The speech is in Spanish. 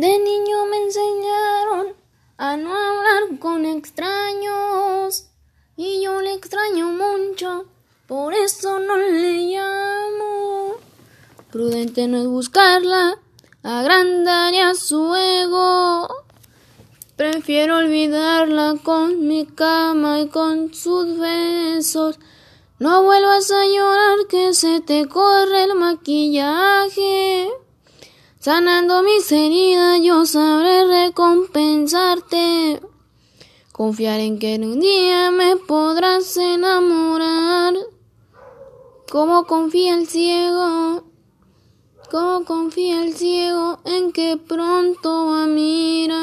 De niño me enseñaron a no hablar con extraños y yo le extraño mucho, por eso no le llamo. Prudente no es buscarla, agrandaría su ego. Prefiero olvidarla con mi cama y con sus besos. No vuelvas a llorar que se te corre el maquillaje. Sanando mis heridas yo sabré recompensarte. Confiar en que un día me podrás enamorar. Como confía el ciego, como confía el ciego en que pronto va a mirar.